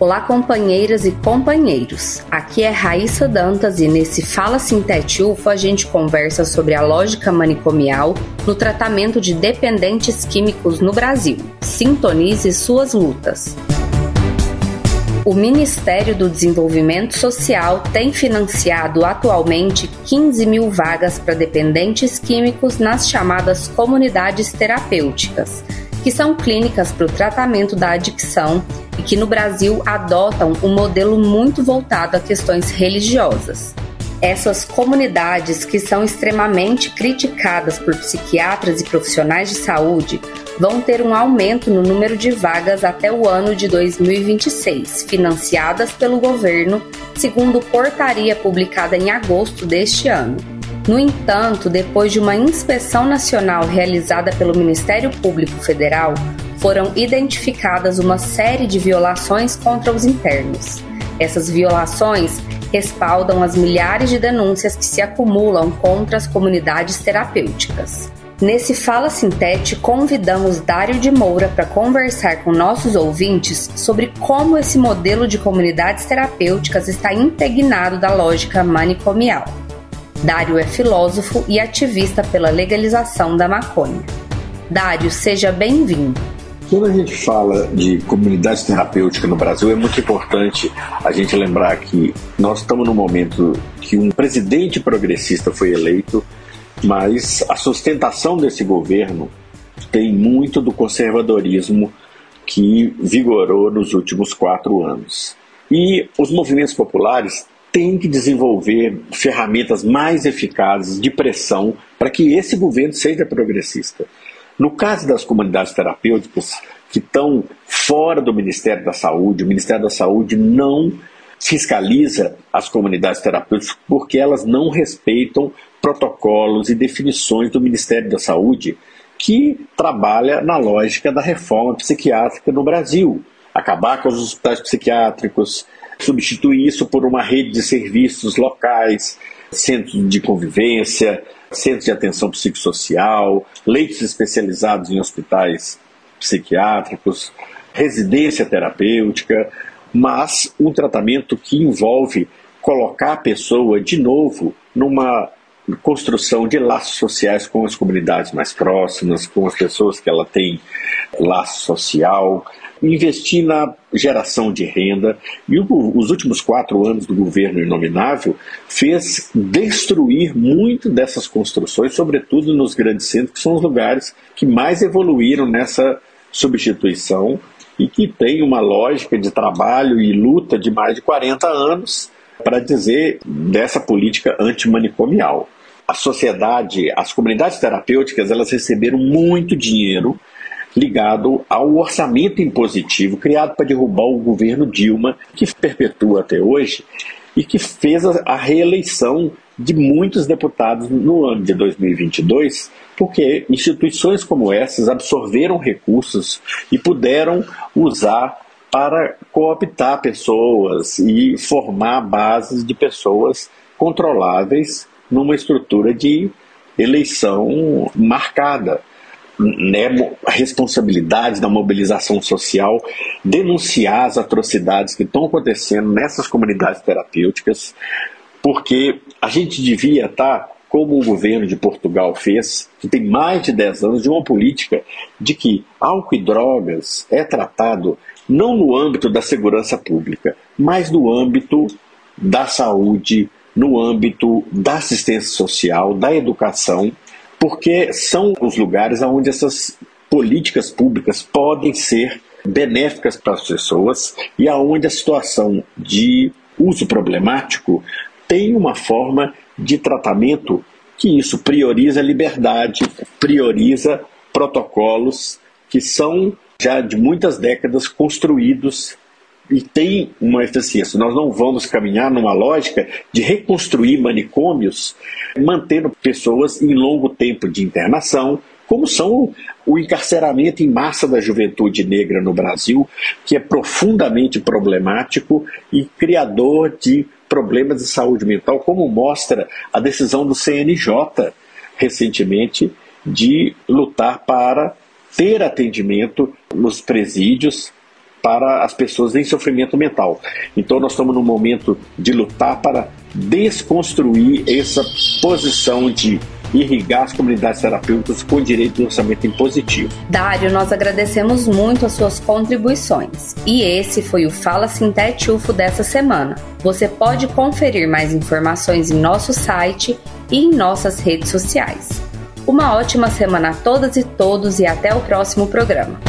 Olá, companheiras e companheiros. Aqui é Raíssa Dantas e nesse Fala Sintete a gente conversa sobre a lógica manicomial no tratamento de dependentes químicos no Brasil. Sintonize suas lutas. O Ministério do Desenvolvimento Social tem financiado atualmente 15 mil vagas para dependentes químicos nas chamadas comunidades terapêuticas, que são clínicas para o tratamento da adicção e que no Brasil adotam um modelo muito voltado a questões religiosas. Essas comunidades, que são extremamente criticadas por psiquiatras e profissionais de saúde, vão ter um aumento no número de vagas até o ano de 2026, financiadas pelo governo, segundo portaria publicada em agosto deste ano. No entanto, depois de uma inspeção nacional realizada pelo Ministério Público Federal, foram identificadas uma série de violações contra os internos. Essas violações respaldam as milhares de denúncias que se acumulam contra as comunidades terapêuticas. Nesse Fala Sintete, convidamos Dário de Moura para conversar com nossos ouvintes sobre como esse modelo de comunidades terapêuticas está impregnado da lógica manicomial. Dário é filósofo e ativista pela legalização da maconha. Dário, seja bem-vindo. Quando a gente fala de comunidade terapêutica no Brasil, é muito importante a gente lembrar que nós estamos num momento que um presidente progressista foi eleito, mas a sustentação desse governo tem muito do conservadorismo que vigorou nos últimos quatro anos. E os movimentos populares têm que desenvolver ferramentas mais eficazes de pressão para que esse governo seja progressista. No caso das comunidades terapêuticas que estão fora do Ministério da Saúde, o Ministério da Saúde não fiscaliza as comunidades terapêuticas porque elas não respeitam protocolos e definições do Ministério da Saúde que trabalha na lógica da reforma psiquiátrica no Brasil. Acabar com os hospitais psiquiátricos, substituir isso por uma rede de serviços locais, centros de convivência, centros de atenção psicossocial, leitos especializados em hospitais psiquiátricos, residência terapêutica, mas um tratamento que envolve colocar a pessoa de novo numa construção de laços sociais com as comunidades mais próximas, com as pessoas que ela tem laço social, investir na geração de renda. E o, os últimos quatro anos do governo inominável fez destruir muito dessas construções, sobretudo nos grandes centros, que são os lugares que mais evoluíram nessa substituição e que tem uma lógica de trabalho e luta de mais de 40 anos para dizer dessa política antimanicomial. A sociedade, as comunidades terapêuticas, elas receberam muito dinheiro ligado ao orçamento impositivo criado para derrubar o governo Dilma, que perpetua até hoje e que fez a reeleição de muitos deputados no ano de 2022, porque instituições como essas absorveram recursos e puderam usar para cooptar pessoas e formar bases de pessoas controláveis numa estrutura de eleição marcada. Né, a responsabilidade da mobilização social, denunciar as atrocidades que estão acontecendo nessas comunidades terapêuticas, porque a gente devia estar, como o governo de Portugal fez, que tem mais de 10 anos, de uma política de que álcool e drogas é tratado não no âmbito da segurança pública, mas no âmbito da saúde, no âmbito da assistência social, da educação, porque são os lugares onde essas políticas públicas podem ser benéficas para as pessoas e aonde a situação de uso problemático tem uma forma de tratamento que isso prioriza a liberdade, prioriza protocolos que são já de muitas décadas construídos e tem uma eficiência. Nós não vamos caminhar numa lógica de reconstruir manicômios, mantendo pessoas em longo tempo de internação, como são o encarceramento em massa da juventude negra no Brasil, que é profundamente problemático e criador de problemas de saúde mental, como mostra a decisão do CNJ recentemente de lutar para ter atendimento nos presídios para as pessoas em sofrimento mental. Então nós estamos num momento de lutar para desconstruir essa posição de irrigar as comunidades terapêuticas com direito de orçamento impositivo. Dário, nós agradecemos muito as suas contribuições. E esse foi o Fala Sintete UFO dessa semana. Você pode conferir mais informações em nosso site e em nossas redes sociais. Uma ótima semana a todas e todos e até o próximo programa.